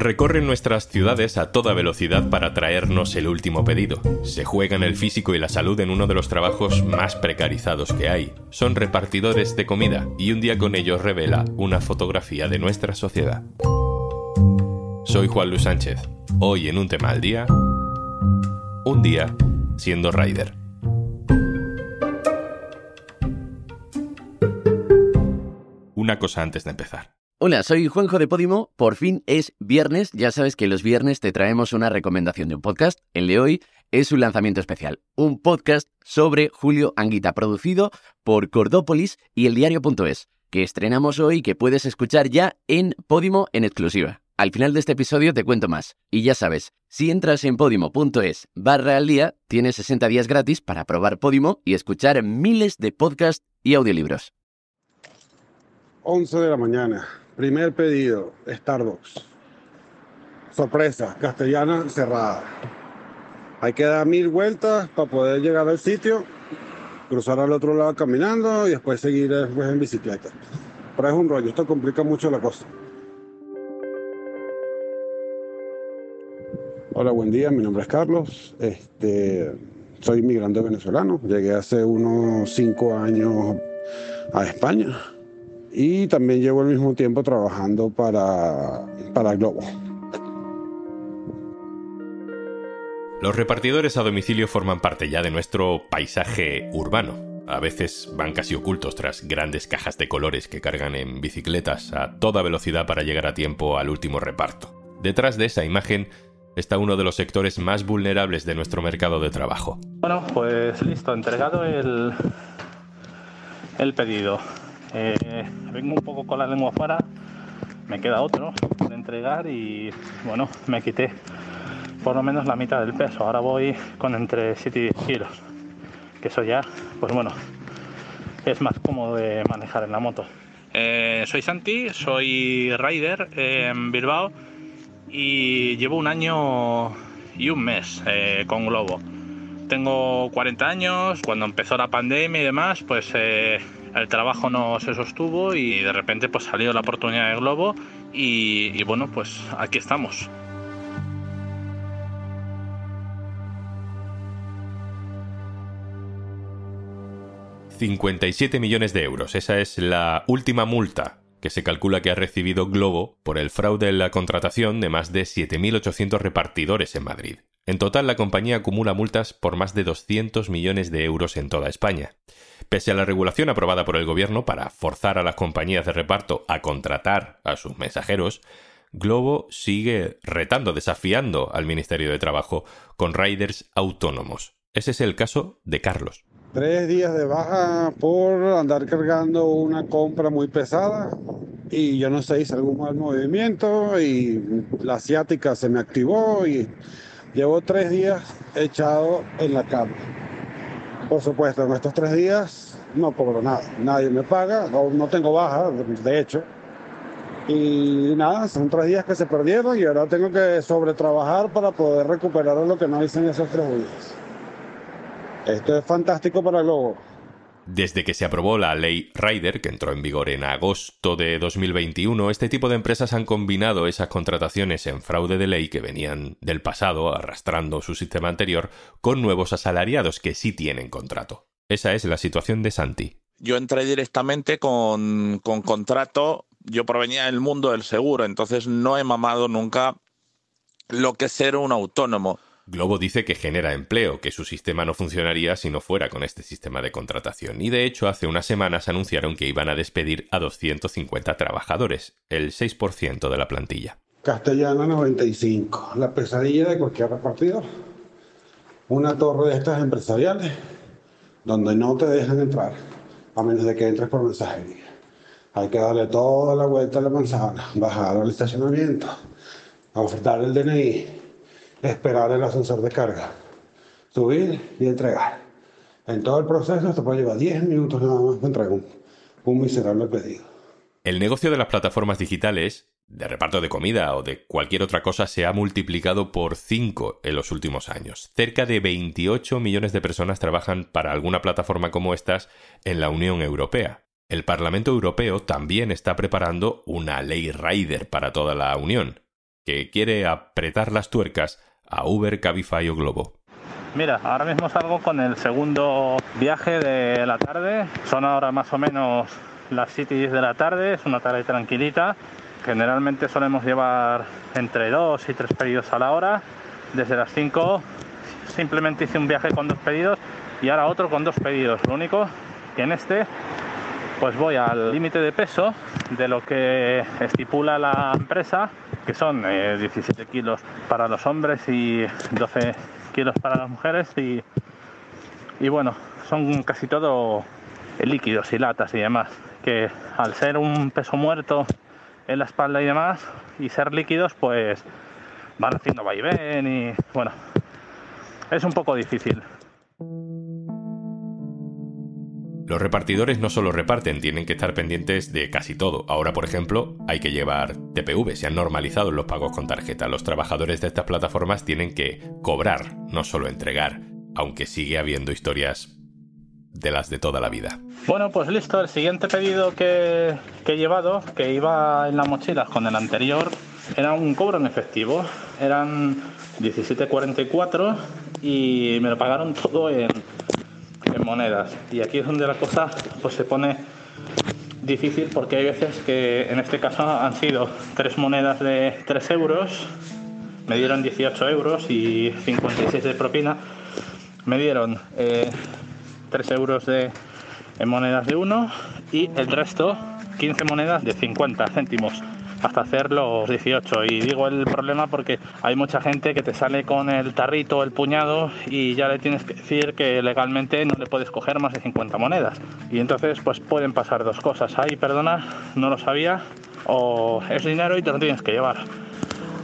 Recorren nuestras ciudades a toda velocidad para traernos el último pedido. Se juegan el físico y la salud en uno de los trabajos más precarizados que hay. Son repartidores de comida y un día con ellos revela una fotografía de nuestra sociedad. Soy Juan Luis Sánchez. Hoy en un tema al día, un día siendo rider. Una cosa antes de empezar. Hola, soy Juanjo de Podimo. Por fin es viernes. Ya sabes que los viernes te traemos una recomendación de un podcast. El de hoy es un lanzamiento especial. Un podcast sobre Julio Anguita, producido por Cordópolis y el diario.es, que estrenamos hoy y que puedes escuchar ya en Podimo en exclusiva. Al final de este episodio te cuento más. Y ya sabes, si entras en podimo.es barra al día, tienes 60 días gratis para probar Podimo y escuchar miles de podcasts y audiolibros. 11 de la mañana. Primer pedido, Starbucks. Sorpresa, castellana cerrada. Hay que dar mil vueltas para poder llegar al sitio, cruzar al otro lado caminando y después seguir después en bicicleta. Pero es un rollo, esto complica mucho la cosa. Hola, buen día, mi nombre es Carlos. Este, soy inmigrante venezolano. Llegué hace unos cinco años a España y también llevo al mismo tiempo trabajando para, para Globo. Los repartidores a domicilio forman parte ya de nuestro paisaje urbano. A veces van casi ocultos tras grandes cajas de colores que cargan en bicicletas a toda velocidad para llegar a tiempo al último reparto. Detrás de esa imagen está uno de los sectores más vulnerables de nuestro mercado de trabajo. Bueno, pues listo, entregado el, el pedido. Eh, vengo un poco con la lengua afuera, me queda otro de entregar y bueno, me quité por lo menos la mitad del peso. Ahora voy con entre 7 y 10 kilos, que eso ya, pues bueno, es más cómodo de manejar en la moto. Eh, soy Santi, soy rider en Bilbao y llevo un año y un mes eh, con Globo. Tengo 40 años, cuando empezó la pandemia y demás, pues el trabajo no se sostuvo y de repente pues salió la oportunidad de Globo y, y bueno, pues aquí estamos. ...57 millones de euros. Esa es la última multa que se calcula que ha recibido Globo por el fraude en la contratación de más de 7.800 repartidores en Madrid. En total, la compañía acumula multas por más de 200 millones de euros en toda España. Pese a la regulación aprobada por el gobierno para forzar a las compañías de reparto a contratar a sus mensajeros, Globo sigue retando, desafiando al Ministerio de Trabajo con riders autónomos. Ese es el caso de Carlos. Tres días de baja por andar cargando una compra muy pesada y yo no sé, hice algún mal movimiento y la asiática se me activó y llevo tres días echado en la cama. Por supuesto, en estos tres días no cobro nada, nadie me paga, no, tengo baja, de hecho. Y nada, son tres días que se perdieron y ahora tengo que sobretrabajar para poder recuperar lo que no hice en esos tres días. Esto es fantástico para Globo. Desde que se aprobó la ley Rider, que entró en vigor en agosto de 2021, este tipo de empresas han combinado esas contrataciones en fraude de ley que venían del pasado, arrastrando su sistema anterior, con nuevos asalariados que sí tienen contrato. Esa es la situación de Santi. Yo entré directamente con, con contrato, yo provenía del mundo del seguro, entonces no he mamado nunca lo que es ser un autónomo. Globo dice que genera empleo, que su sistema no funcionaría si no fuera con este sistema de contratación. Y de hecho, hace unas semanas anunciaron que iban a despedir a 250 trabajadores, el 6% de la plantilla. Castellana 95, la pesadilla de cualquier repartidor. Una torre de estas empresariales donde no te dejan entrar, a menos de que entres por mensajería. Hay que darle toda la vuelta a la manzana, bajar al estacionamiento, ofertar el DNI, esperar el ascensor de carga, subir y entregar. En todo el proceso esto puede llevar 10 minutos nada más para entregar un, un miserable pedido. El negocio de las plataformas digitales, de reparto de comida o de cualquier otra cosa, se ha multiplicado por 5 en los últimos años. Cerca de 28 millones de personas trabajan para alguna plataforma como estas en la Unión Europea. El Parlamento Europeo también está preparando una ley Rider para toda la Unión, que quiere apretar las tuercas a Uber, Cabify o Globo. Mira, ahora mismo salgo con el segundo viaje de la tarde. Son ahora más o menos las 7 y 10 de la tarde, es una tarde tranquilita. Generalmente solemos llevar entre 2 y 3 pedidos a la hora. Desde las 5 simplemente hice un viaje con dos pedidos y ahora otro con dos pedidos. Lo único que en este pues voy al límite de peso de lo que estipula la empresa, que son 17 eh, kilos para los hombres y 12 kilos para las mujeres y, y bueno, son casi todo líquidos y latas y demás, que al ser un peso muerto en la espalda y demás y ser líquidos pues van haciendo vaivén y bueno, es un poco difícil. Los repartidores no solo reparten, tienen que estar pendientes de casi todo. Ahora, por ejemplo, hay que llevar TPV, se han normalizado los pagos con tarjeta. Los trabajadores de estas plataformas tienen que cobrar, no solo entregar, aunque sigue habiendo historias de las de toda la vida. Bueno, pues listo, el siguiente pedido que, he llevado, que iba en las mochilas con el anterior, era un cobro en efectivo. Eran 17.44 y me lo pagaron todo en en monedas. Y aquí es donde la cosa pues se pone difícil porque hay veces que en este caso han sido tres monedas de 3 euros, me dieron 18 euros y 56 de propina, me dieron 3 eh, euros de, en monedas de 1 y el resto 15 monedas de 50 céntimos hasta hacer los 18. Y digo el problema porque hay mucha gente que te sale con el tarrito, el puñado y ya le tienes que decir que legalmente no le puedes coger más de 50 monedas. Y entonces pues pueden pasar dos cosas. Ay, perdona, no lo sabía. O es dinero y te lo tienes que llevar.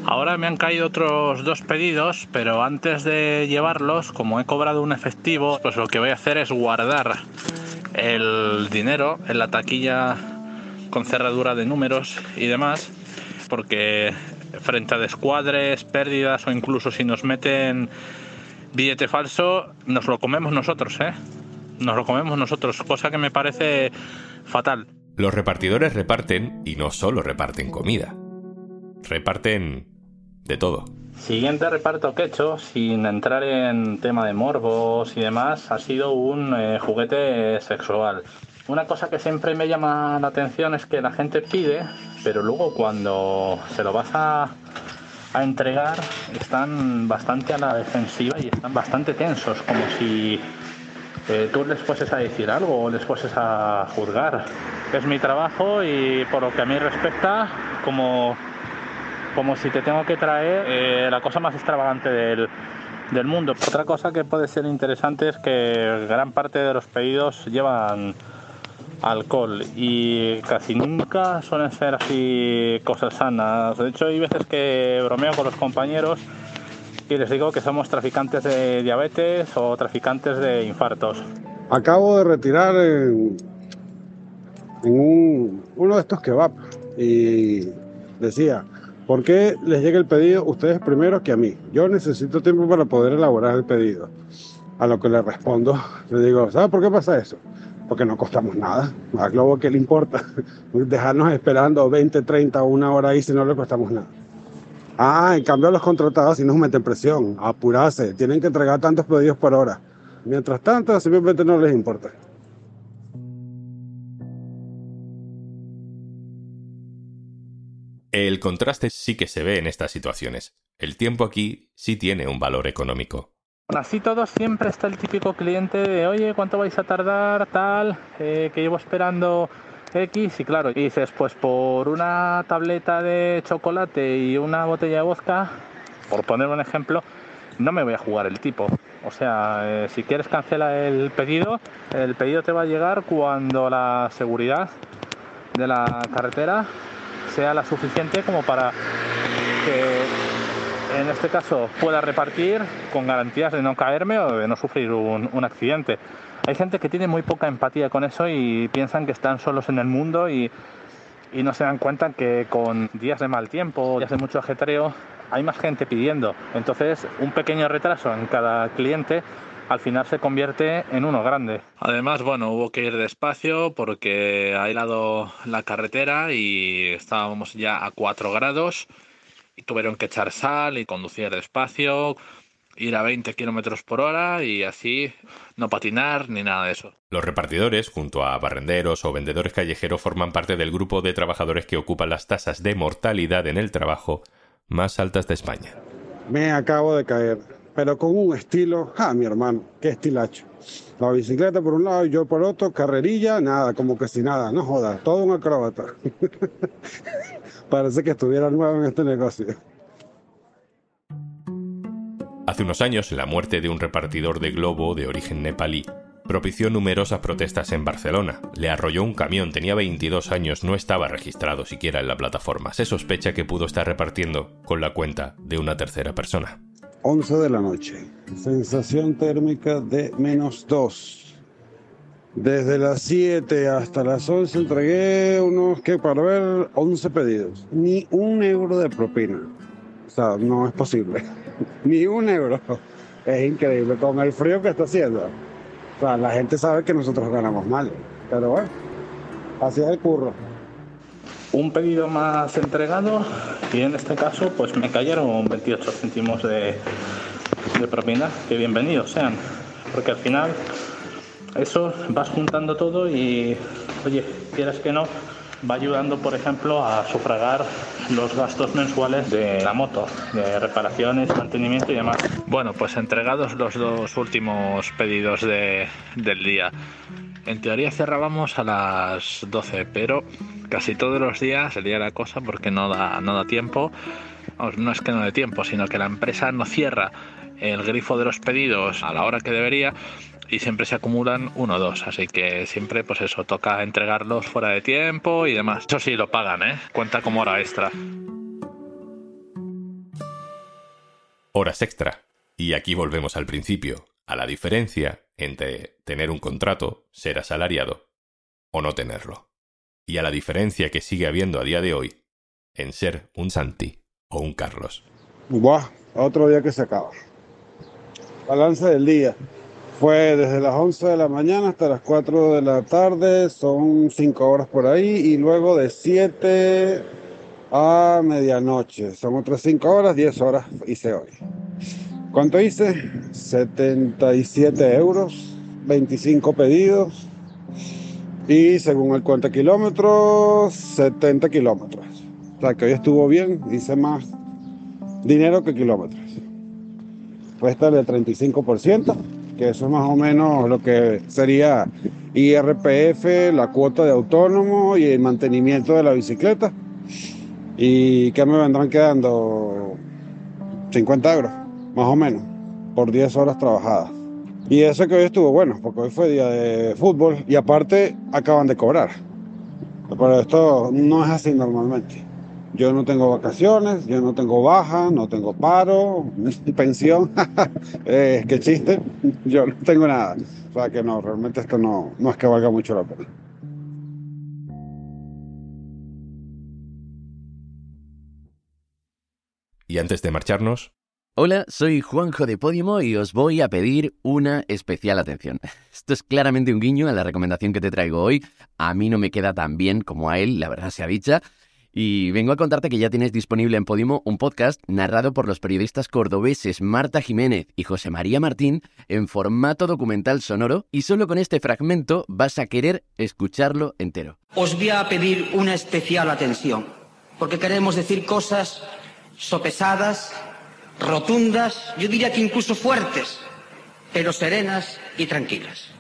Ahora me han caído otros dos pedidos, pero antes de llevarlos, como he cobrado un efectivo, pues lo que voy a hacer es guardar el dinero en la taquilla con cerradura de números y demás, porque frente a descuadres, pérdidas o incluso si nos meten billete falso, nos lo comemos nosotros, ¿eh? Nos lo comemos nosotros, cosa que me parece fatal. Los repartidores reparten y no solo reparten comida, reparten de todo. Siguiente reparto que he hecho, sin entrar en tema de morbos y demás, ha sido un eh, juguete sexual. Una cosa que siempre me llama la atención es que la gente pide, pero luego cuando se lo vas a, entregar están bastante a la defensiva y están bastante tensos, como si eh, tú les fueses a decir algo o les fueses a juzgar. Es mi trabajo y por lo que a mí respecta, como, como si te tengo que traer eh, la cosa más extravagante del, del mundo. Otra cosa que puede ser interesante es que gran parte de los pedidos llevan alcohol y casi nunca suelen ser así cosas sanas. De hecho, hay veces que bromeo con los compañeros y les digo que somos traficantes de diabetes o traficantes de infartos. Acabo de retirar en, uno de estos kebab y decía, ¿por qué les llega el pedido ustedes primero que a mí? Yo necesito tiempo para poder elaborar el pedido. A lo que le respondo, le digo, ¿sabes por qué pasa eso? Porque no costamos nada. A Globo, ¿qué le importa? Dejarnos esperando 20, 30 o una hora ahí si no le costamos nada. Ah, en cambio los contratados sí nos meten presión, apurarse, tienen que entregar tantos pedidos por hora. Mientras tanto, simplemente no les importa. El contraste sí que se ve en estas situaciones. El tiempo aquí sí tiene un valor económico. Así todo siempre está el típico cliente de, oye, ¿cuánto vais a tardar? Tal, eh, que llevo esperando X y claro, dices, pues por una tableta de chocolate y una botella de vodka, por poner un ejemplo, no me voy a jugar el tipo. O sea, eh, si quieres cancelar el pedido, el pedido te va a llegar cuando la seguridad de la carretera sea la suficiente como para que en este caso pueda repartir con garantías de no caerme o de no sufrir un, accidente. Hay gente que tiene muy poca empatía con eso y piensan que están solos en el mundo y, y no se dan cuenta que con días de mal tiempo, días de mucho ajetreo, hay más gente pidiendo. Entonces, un pequeño retraso en cada cliente al final se convierte en uno grande. Además, bueno, hubo que ir despacio porque ha helado la carretera y estábamos ya a 4 grados y tuvieron que echar sal y conducir despacio, ir a 20 kilómetros por hora y así no patinar ni nada de eso. Los repartidores, junto a barrenderos o vendedores callejeros, forman parte del grupo de trabajadores que ocupan las tasas de mortalidad en el trabajo más altas de España. Me acabo de caer, pero con un estilo, ah, mi hermano, qué estilacho. La bicicleta por un lado y yo por otro, carrerilla, nada, como que si nada, no jodas, todo un acróbata. Parece que estuviera nuevo en este negocio. Hace unos años, la muerte de un repartidor de globo de origen nepalí propició numerosas protestas en Barcelona. Le arrolló un camión, tenía 22 años, no estaba registrado siquiera en la plataforma. Se sospecha que pudo estar repartiendo con la cuenta de una tercera persona. 11 de la noche, sensación térmica de menos 2. Desde las 7 hasta las 11 entregué unos, que para ver, 11 pedidos. Ni un euro de propina. O sea, no es posible. Ni un euro. Es increíble con el frío que está haciendo. O sea, la gente sabe que nosotros ganamos mal. Pero bueno, así es el curro. Un pedido más entregado y en este caso pues me cayeron 28 céntimos de, de propina. Que bienvenidos sean. Porque al final eso vas juntando todo y, oye, quieras que no, va ayudando, por ejemplo, a sufragar los gastos mensuales de la moto, de reparaciones, mantenimiento y demás. Bueno, pues entregados los dos últimos pedidos de, del día. En teoría cerrábamos a las 12, pero casi todos los días sería la cosa porque no da, no da tiempo. No es que no dé tiempo, sino que la empresa no cierra el grifo de los pedidos a la hora que debería y siempre se acumulan uno o dos, así que siempre pues eso, toca entregarlos fuera de tiempo y demás. Eso sí, lo pagan, ¿eh? Cuenta como hora extra. Horas extra. Y aquí volvemos al principio, a la diferencia entre tener un contrato, ser asalariado, o no tenerlo. Y a la diferencia que sigue habiendo a día de hoy en ser un Santi o un Carlos. Buah, otro día que se acaba. Balance del día. Fue desde las 11 de la mañana hasta las 4 de la tarde, son 5 horas por ahí, y luego de 7 a medianoche, son otras 5 horas, 10 horas hice hoy. ¿Cuánto hice? 77 euros, 25 pedidos, y según el cuenta kilómetros, 70 kilómetros. O sea que hoy estuvo bien, hice más dinero que kilómetros. Resta el 35% que eso es más o menos lo que sería IRPF, la cuota de autónomo y el mantenimiento de la bicicleta. ¿Y qué me vendrán quedando? 50 euros, más o menos, por 10 horas trabajadas. Y eso que hoy estuvo bueno, porque hoy fue día de fútbol y aparte acaban de cobrar. Pero esto no es así normalmente. Yo no tengo vacaciones, yo no tengo baja, no tengo paro, pensión. eh, qué chiste. Yo no tengo nada. O sea que no, realmente esto no, no es que valga mucho la pena. Y antes de marcharnos, Hola, soy Juanjo de Podimo y os voy a pedir una especial atención. Esto es claramente un guiño a la recomendación que te traigo hoy. A mí no me queda tan bien como a él, la verdad sea dicha. Y vengo a contarte que ya tienes disponible en Podimo un podcast narrado por los periodistas cordobeses Marta Jiménez y José María Martín en formato documental sonoro y solo con este fragmento vas a querer escucharlo entero. Os voy a pedir una especial atención, porque queremos decir cosas sopesadas, rotundas, yo diría que incluso fuertes, pero serenas y tranquilas.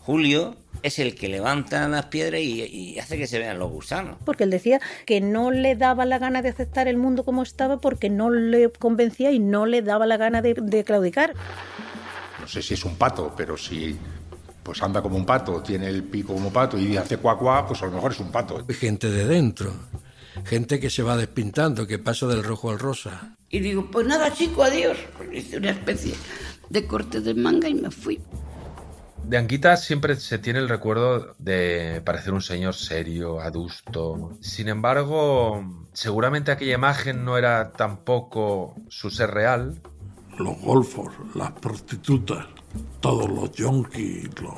Julio es el que levanta las piedras y, y, hace que se vean los gusanos. Porque él decía que no le daba la gana de aceptar el mundo como estaba porque no le convencía y no le daba la gana de, de claudicar. No sé si es un pato, pero si pues anda como un pato, tiene el pico como un pato y hace cuá cuá, pues a lo mejor es un pato. Gente de dentro, gente que se va despintando, que pasa del rojo al rosa. Y digo, pues nada, chico, adiós. Hice una especie de corte de manga y me fui. De Anguita siempre se tiene el recuerdo de parecer un señor serio, adusto. Sin embargo, seguramente aquella imagen no era tampoco su ser real. los golfos, las prostitutas, todos los yonkis, los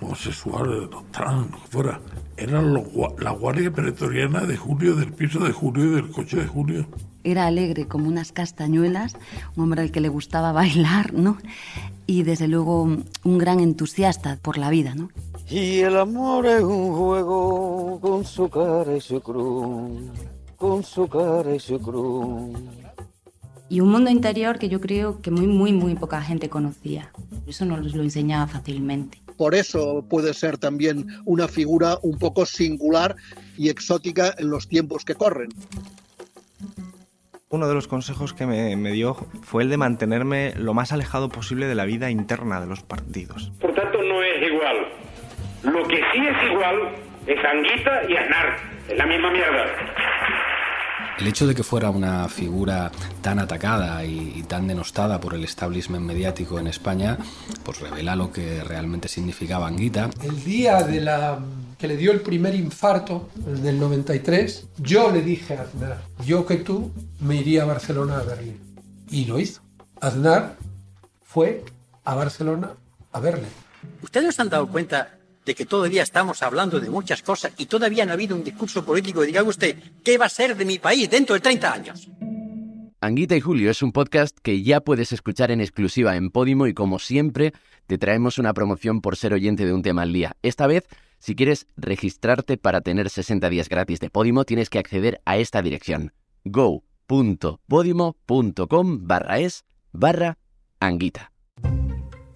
homosexuales, los trans, fuera, eran los, la guardia pretoriana de Julio, del piso de Julio y del coche de Julio. Era alegre como unas castañuelas, un hombre al que le gustaba bailar, ¿no? Y desde luego un gran entusiasta por la vida, ¿no? Y el amor es un juego con su cara y su cruz, con su cara y su cruz. Y un mundo interior que yo creo que muy, muy, muy poca gente conocía. Eso nos lo enseñaba fácilmente. Por eso puede ser también una figura un poco singular y exótica en los tiempos que corren. Uno de los consejos que me, me, dio fue el de mantenerme lo más alejado posible de la vida interna de los partidos. Por tanto, no es igual. Lo que sí es igual es Anguita y Aznar. Es la misma mierda. El hecho de que fuera una figura tan atacada y, y, tan denostada por el establishment mediático en España, pues revela lo que realmente significaba Anguita. El día de la que le dio el primer infarto, el del 93, yo le dije a Aznar, yo que tú me iría a Barcelona a Berlín. Y lo hizo. Aznar fue a Barcelona a verle. ¿Ustedes no se han dado cuenta de que todavía estamos hablando de muchas cosas y todavía no ha habido un discurso político diga usted qué va a ser de mi país dentro de 30 años. Anguita y Julio es un podcast que ya puedes escuchar en exclusiva en Podimo y como siempre te traemos una promoción por ser oyente de un tema al día. Esta vez, si quieres registrarte para tener 60 días gratis de Podimo, tienes que acceder a esta dirección go.podimo.com barra es barra anguita.